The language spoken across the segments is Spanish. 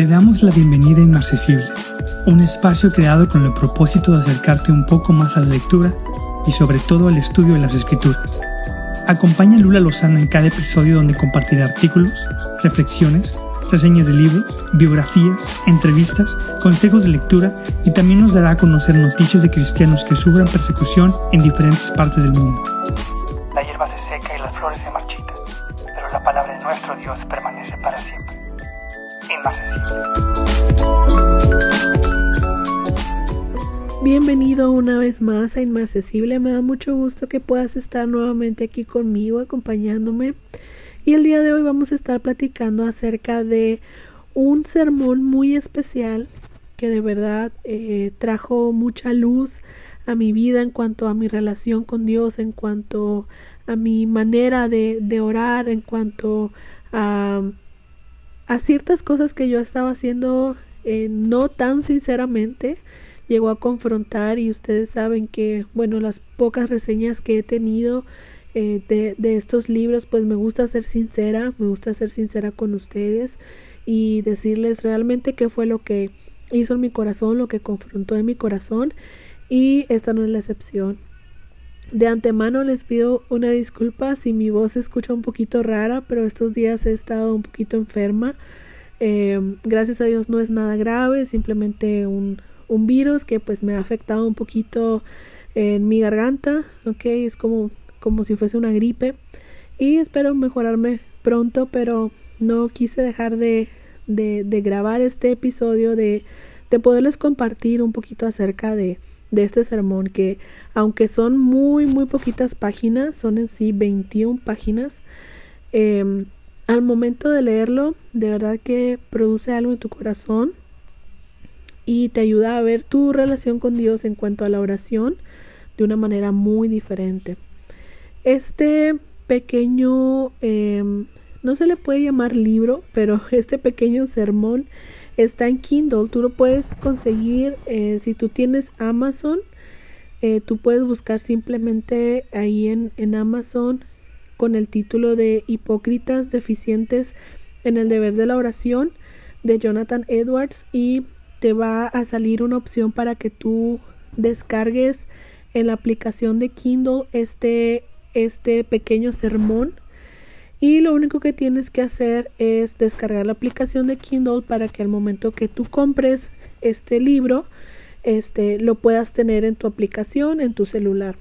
Te damos la bienvenida a Inmarcesible, un espacio creado con el propósito de acercarte un poco más a la lectura y sobre todo al estudio de las escrituras. Acompaña Lula Lozano en cada episodio donde compartirá artículos, reflexiones, reseñas de libros, biografías, entrevistas, consejos de lectura y también nos dará a conocer noticias de cristianos que sufran persecución en diferentes partes del mundo. La hierba se seca y las flores se marchitan, pero la palabra de nuestro Dios permanece para siempre. Bienvenido una vez más a Inmarcesible. Me da mucho gusto que puedas estar nuevamente aquí conmigo, acompañándome. Y el día de hoy vamos a estar platicando acerca de un sermón muy especial que de verdad eh, trajo mucha luz a mi vida en cuanto a mi relación con Dios, en cuanto a mi manera de, de orar, en cuanto a a ciertas cosas que yo estaba haciendo eh, no tan sinceramente llegó a confrontar y ustedes saben que bueno las pocas reseñas que he tenido eh, de, de, estos libros pues me gusta ser sincera me gusta ser sincera con ustedes y decirles realmente qué fue lo que hizo en mi corazón lo que confrontó en mi corazón y esta no es la excepción de antemano les pido una disculpa si mi voz se escucha un poquito rara, pero estos días he estado un poquito enferma. Eh, gracias a Dios no es nada grave, simplemente un, un, virus que pues me ha afectado un poquito en mi garganta, ok, es como, como si fuese una gripe y espero mejorarme pronto, pero no quise dejar de, de, de grabar este episodio, de, de poderles compartir un poquito acerca de, de este sermón que aunque son muy muy poquitas páginas, son en sí 21 páginas, eh, al momento de leerlo, de verdad que produce algo en tu corazón y te ayuda a ver tu relación con Dios en cuanto a la oración de una manera muy diferente. Este pequeño, eh, no se le puede llamar libro, pero este pequeño sermón Está en Kindle, tú lo puedes conseguir eh, si tú tienes Amazon. Eh, tú puedes buscar simplemente ahí en, en Amazon con el título de Hipócritas deficientes en el deber de la oración de Jonathan Edwards y te va a salir una opción para que tú descargues en la aplicación de Kindle este, este pequeño sermón y lo único que tienes que hacer es descargar la aplicación de Kindle para que al momento que tú compres este libro, este lo puedas tener en tu aplicación, en tu celular.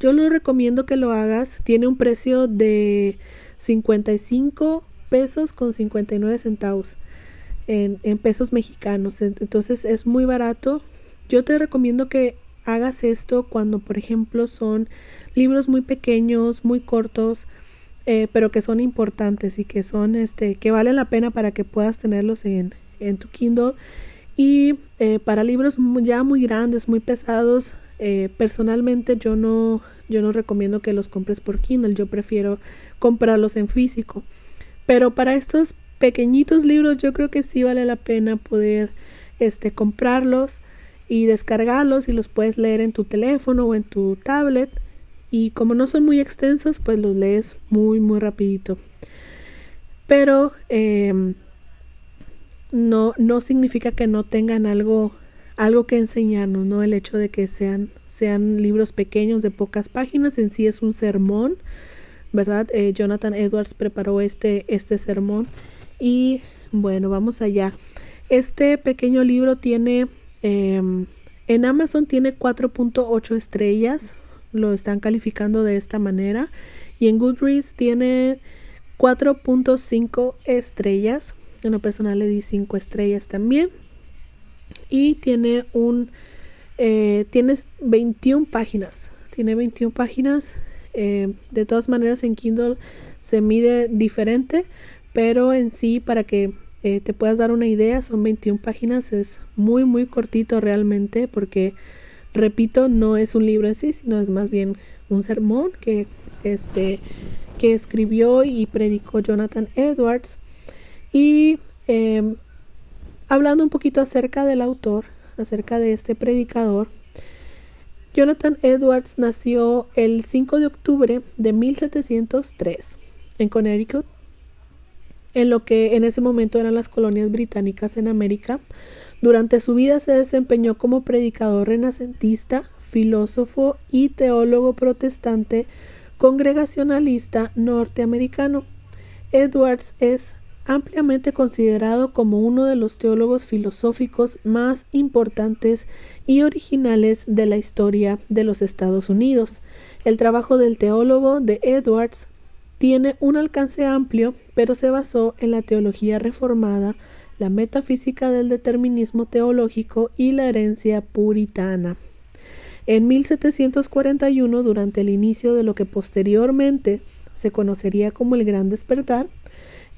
Yo lo recomiendo que lo hagas. Tiene un precio de 55 pesos con 59 centavos en, en pesos mexicanos. Entonces es muy barato. Yo te recomiendo que hagas esto cuando, por ejemplo, son libros muy pequeños, muy cortos eh, pero que son importantes y que son, este, que valen la pena para que puedas tenerlos en, en tu Kindle. Y eh, para libros ya muy grandes, muy pesados, eh, personalmente yo no, yo no recomiendo que los compres por Kindle, yo prefiero comprarlos en físico. Pero para estos pequeñitos libros yo creo que sí vale la pena poder este, comprarlos y descargarlos y los puedes leer en tu teléfono o en tu tablet y como no son muy extensos pues los lees muy muy rapidito pero em, no, no significa que no tengan algo algo que enseñarnos, ¿no? El hecho de que sean, sean libros pequeños de pocas páginas, en sí es un sermón, ¿verdad? Eh, Jonathan Edwards preparó este, este sermón y bueno, vamos allá. Este pequeño libro tiene, em, en Amazon tiene 4.8 estrellas, lo están calificando de esta manera. Y en Goodreads tiene 4.5 estrellas. En lo personal le di 5 estrellas también. Y tiene un... Eh, tienes 21 páginas. Tiene 21 páginas. Eh, de todas maneras en Kindle se mide diferente. Pero en sí para que eh, te puedas dar una idea son 21 páginas. Es muy muy cortito realmente porque repito, no es un libro en sí, sino es más bien un sermón que, este, que escribió y predicó Jonathan Edwards. Y em, hablando un poquito acerca del autor, acerca de este predicador, Jonathan Edwards nació el 5 de octubre de 1703 en Connecticut. en lo que en ese momento eran las colonias británicas en América. Durante su vida se desempeñó como predicador renacentista, filósofo y teólogo protestante congregacionalista norteamericano. Edwards es ampliamente considerado como uno de los teólogos filosóficos más importantes y originales de la historia de los Estados Unidos. El trabajo del teólogo de Edwards tiene un alcance amplio, pero se basó en la teología reformada, la metafísica del determinismo teológico y la herencia puritana. En 1741, durante el inicio de lo que posteriormente se conocería como el Gran Despertar,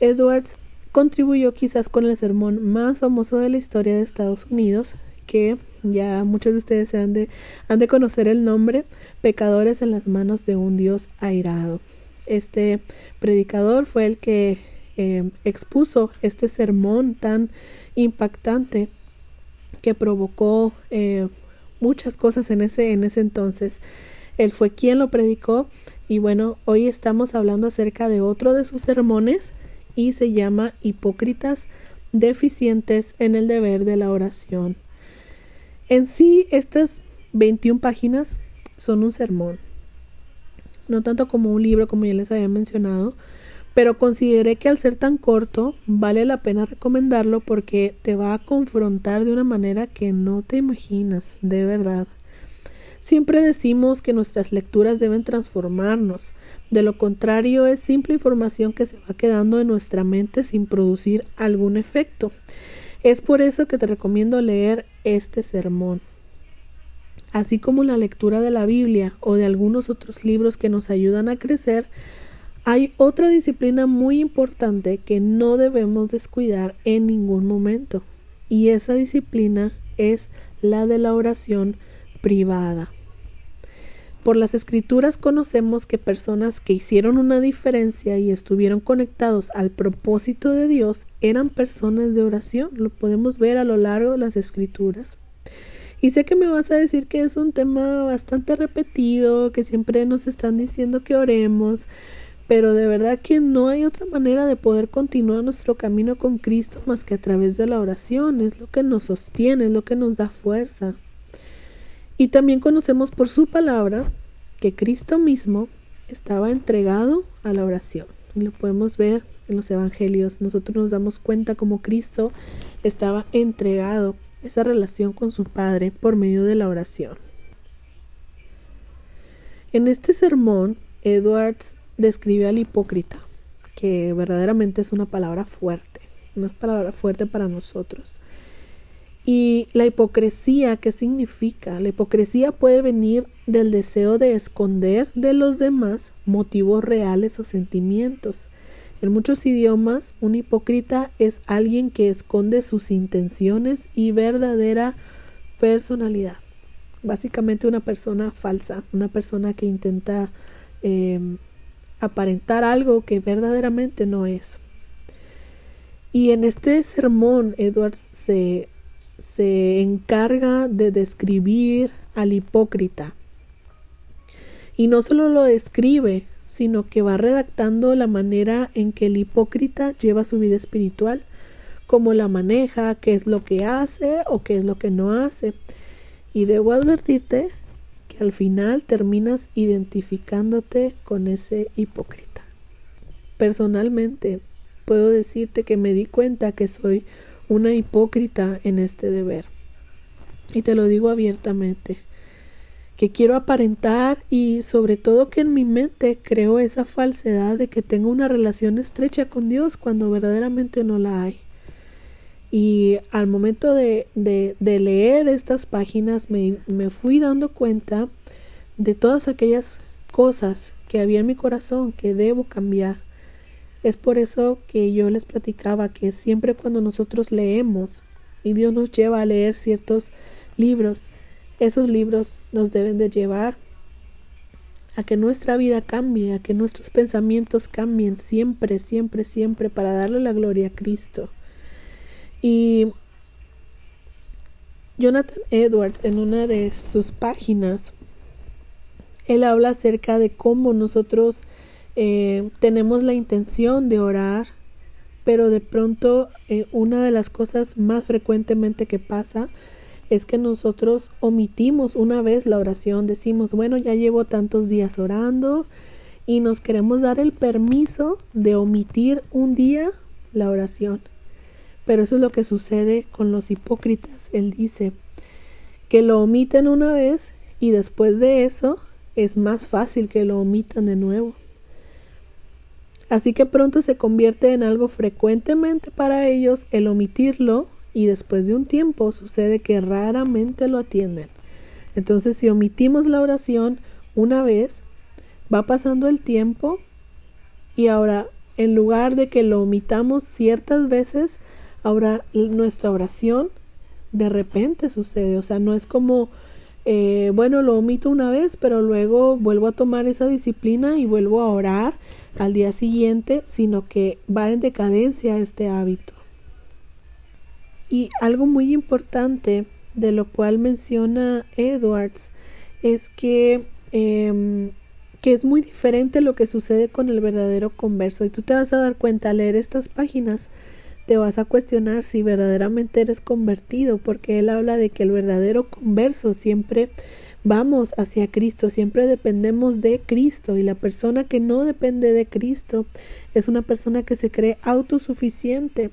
Edwards contribuyó quizás con el sermón más famoso de la historia de Estados Unidos, que ya muchos de ustedes han de, han de conocer el nombre, Pecadores en las manos de un Dios airado. Este predicador fue el que eh, expuso este sermón tan impactante que provocó eh, muchas cosas en ese, en ese entonces. Él fue quien lo predicó y bueno, hoy estamos hablando acerca de otro de sus sermones y se llama Hipócritas deficientes en el deber de la oración. En sí, estas 21 páginas son un sermón, no tanto como un libro como ya les había mencionado, pero consideré que al ser tan corto vale la pena recomendarlo porque te va a confrontar de una manera que no te imaginas, de verdad. Siempre decimos que nuestras lecturas deben transformarnos, de lo contrario es simple información que se va quedando en nuestra mente sin producir algún efecto. Es por eso que te recomiendo leer este sermón. Así como la lectura de la Biblia o de algunos otros libros que nos ayudan a crecer, hay otra disciplina muy importante que no debemos descuidar en ningún momento, y esa disciplina es la de la oración privada. Por las escrituras conocemos que personas que hicieron una diferencia y estuvieron conectados al propósito de Dios eran personas de oración. Lo podemos ver a lo largo de las escrituras. Y sé que me vas a decir que es un tema bastante repetido, que siempre nos están diciendo que oremos, pero de verdad que no hay otra manera de poder continuar nuestro camino con Cristo más que a través de la oración, es lo que nos sostiene, es lo que nos da fuerza. Y también conocemos por su palabra que Cristo mismo estaba entregado a la oración. Y lo podemos ver en los evangelios. Nosotros nos damos cuenta como Cristo estaba entregado esa relación con su Padre por medio de la oración. En este sermón, Edwards describe al hipócrita, que verdaderamente es una palabra fuerte, una palabra fuerte para nosotros. Y la hipocresía, ¿qué significa? La hipocresía puede venir del deseo de esconder de los demás motivos reales o sentimientos. En muchos idiomas, un hipócrita es alguien que esconde sus intenciones y verdadera personalidad. Básicamente una persona falsa, una persona que intenta em, aparentar algo que verdaderamente no es. Y en este sermón, Edwards se, se encarga de describir al hipócrita. Y no solo lo describe, sino que va redactando la manera en que el hipócrita lleva su vida espiritual, cómo la maneja, qué es lo que hace o qué es lo que no hace. Y debo advertirte al final terminas identificándote con ese hipócrita. Personalmente, puedo decirte que me di cuenta que soy una hipócrita en este deber. Y te lo digo abiertamente, que quiero aparentar y sobre todo que en mi mente creo esa falsedad de que tengo una relación estrecha con Dios cuando verdaderamente no la hay. Y al momento de, de, leer estas páginas me, me fui dando cuenta de todas aquellas cosas que había en mi corazón que debo cambiar. Es por eso que yo les platicaba que siempre cuando nosotros leemos y Dios nos lleva a leer ciertos libros, esos libros nos deben de llevar a que nuestra vida cambie, a que nuestros pensamientos cambien siempre, siempre, siempre para darle la gloria a Cristo. Y Jonathan Edwards en una de sus páginas, él habla acerca de cómo nosotros eh, tenemos la intención de orar, pero de pronto eh, una de las cosas más frecuentemente que pasa es que nosotros omitimos una vez la oración, decimos, bueno, ya llevo tantos días orando y nos queremos dar el permiso de omitir un día la oración. Pero eso es lo que sucede con los hipócritas. Él dice que lo omiten una vez y después de eso es más fácil que lo omitan de nuevo. Así que pronto se convierte en algo frecuentemente para ellos el omitirlo y después de un tiempo sucede que raramente lo atienden. Entonces si omitimos la oración una vez, va pasando el tiempo y ahora en lugar de que lo omitamos ciertas veces, ahora nuestra oración de repente sucede. O sea, no es como, eh, bueno, lo omito una vez, pero luego vuelvo a tomar esa disciplina y vuelvo a orar al día siguiente, sino que va en decadencia este hábito. Y algo muy importante de lo cual menciona Edwards es que, em, que es muy diferente lo que sucede con el verdadero converso. Y tú te vas a dar cuenta al leer estas páginas, te vas a cuestionar si verdaderamente eres convertido, porque él habla de que el verdadero converso siempre vamos hacia Cristo, siempre dependemos de Cristo y la persona que no depende de Cristo es una persona que se cree autosuficiente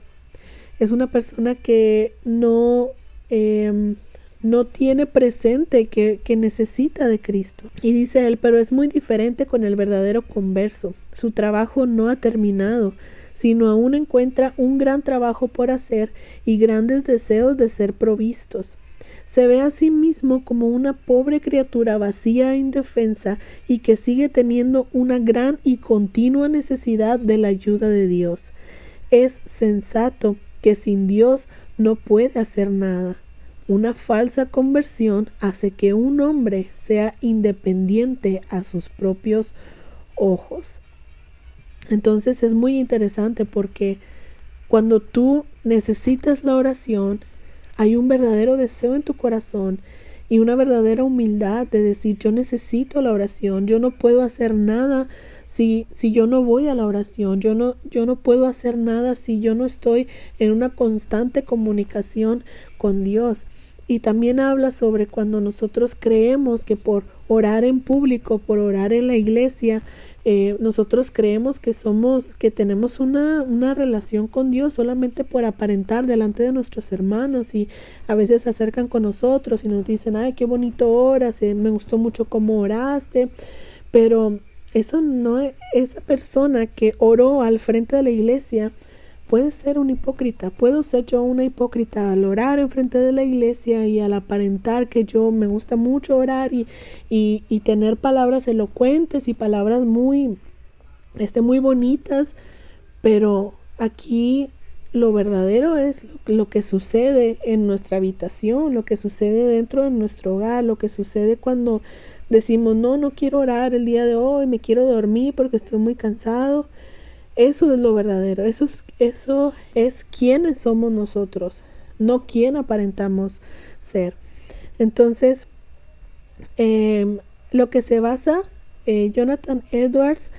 es una persona que no, em, no tiene presente que, que necesita de Cristo. Y dice él, pero es muy diferente con el verdadero converso. Su trabajo no ha terminado sino aún encuentra un gran trabajo por hacer y grandes deseos de ser provistos. Se ve a sí mismo como una pobre criatura vacía e indefensa y que sigue teniendo una gran y continua necesidad de la ayuda de Dios. Es sensato que sin Dios no puede hacer nada. Una falsa conversión hace que un hombre sea independiente a sus propios ojos. Entonces es muy interesante porque cuando tú necesitas la oración, hay un verdadero deseo en tu corazón y una verdadera humildad de decir yo necesito la oración, yo no puedo hacer nada si, si yo no voy a la oración, yo no, yo no puedo hacer nada si yo no estoy en una constante comunicación con Dios. Y también habla sobre cuando nosotros creemos que por orar en público, por orar en la iglesia, eh, nosotros creemos que somos, que tenemos una, una relación con Dios solamente por aparentar delante de nuestros hermanos y a veces se acercan con nosotros y nos dicen, ay, qué bonito oras, eh, me gustó mucho cómo oraste, pero eso no es, esa persona que oró al frente de la iglesia puede ser un hipócrita. Puedo ser yo una hipócrita al orar en frente de la iglesia y al aparentar que yo me gusta mucho orar y, y, y tener palabras elocuentes y palabras muy, este, muy bonitas, pero aquí lo verdadero es lo, que sucede en nuestra habitación, lo que sucede dentro de nuestro hogar, lo que sucede cuando decimos, no, no quiero orar el día de hoy, me quiero dormir porque estoy muy cansado. Eso es lo verdadero, eso es, eso es quiénes somos nosotros, no quién aparentamos ser. Entonces, em, lo que se basa eh, Jonathan Edwards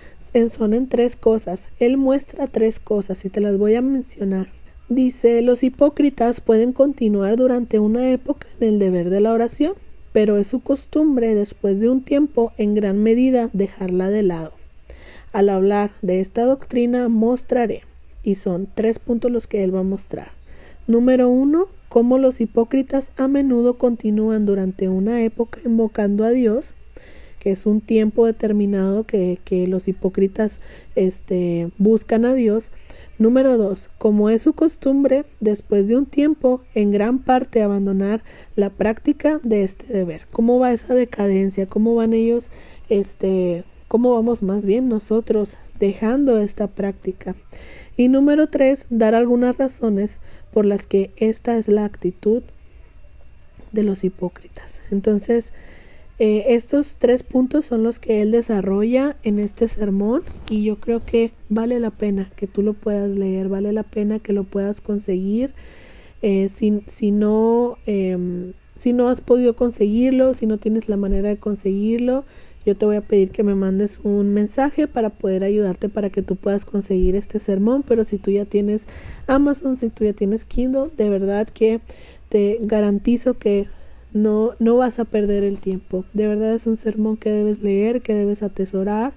son en tres cosas. Él muestra tres cosas y te las voy a mencionar. Dice, los hipócritas pueden continuar durante una época en el deber de la oración, pero es su costumbre después de un tiempo en gran medida dejarla de lado. Al hablar de esta doctrina mostraré, y son tres puntos los que él va a mostrar. Número uno, cómo los hipócritas a menudo continúan durante una época invocando a Dios que es un tiempo determinado que, que los hipócritas este, buscan a Dios. Número dos, como es su costumbre, después de un tiempo, en gran parte abandonar la práctica de este deber. ¿Cómo va esa decadencia? ¿Cómo van ellos, este, cómo vamos más bien nosotros dejando esta práctica? Y número tres, dar algunas razones por las que esta es la actitud de los hipócritas. Entonces, eh, estos tres puntos son los que él desarrolla en este sermón y yo creo que vale la pena que tú lo puedas leer, vale la pena que lo puedas conseguir. Eh, si, si, no, em, si no has podido conseguirlo, si no tienes la manera de conseguirlo, yo te voy a pedir que me mandes un mensaje para poder ayudarte para que tú puedas conseguir este sermón. Pero si tú ya tienes Amazon, si tú ya tienes Kindle, de verdad que te garantizo que no, no vas a perder el tiempo. De verdad es un sermón que debes leer, que debes atesorar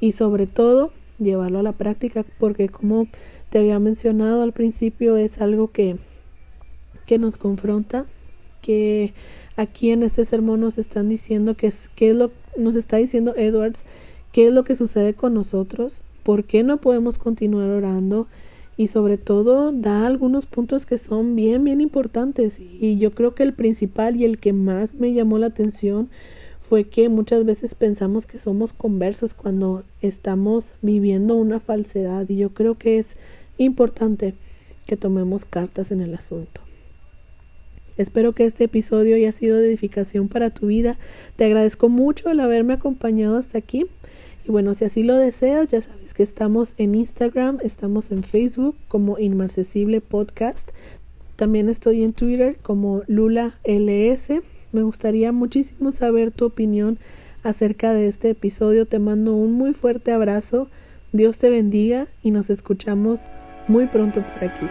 y sobre todo llevarlo a la práctica porque como te había mencionado al principio es algo que, que nos confronta, que aquí en este sermón nos están diciendo que es, es lo nos está diciendo Edwards, qué es lo que sucede con nosotros, por qué no podemos continuar orando y sobre todo da algunos puntos que son bien, bien importantes. Y yo creo que el principal y el que más me llamó la atención fue que muchas veces pensamos que somos conversos cuando estamos viviendo una falsedad y yo creo que es importante que tomemos cartas en el asunto. Espero que este episodio haya sido de edificación para tu vida. Te agradezco mucho el haberme acompañado hasta aquí. Y bueno, si así lo deseas, ya sabes que estamos en Instagram, estamos en Facebook como Inmarcesible Podcast. También estoy en Twitter como Lula LS. Me gustaría muchísimo saber tu opinión acerca de este episodio. Te mando un muy fuerte abrazo. Dios te bendiga y nos escuchamos muy pronto por aquí.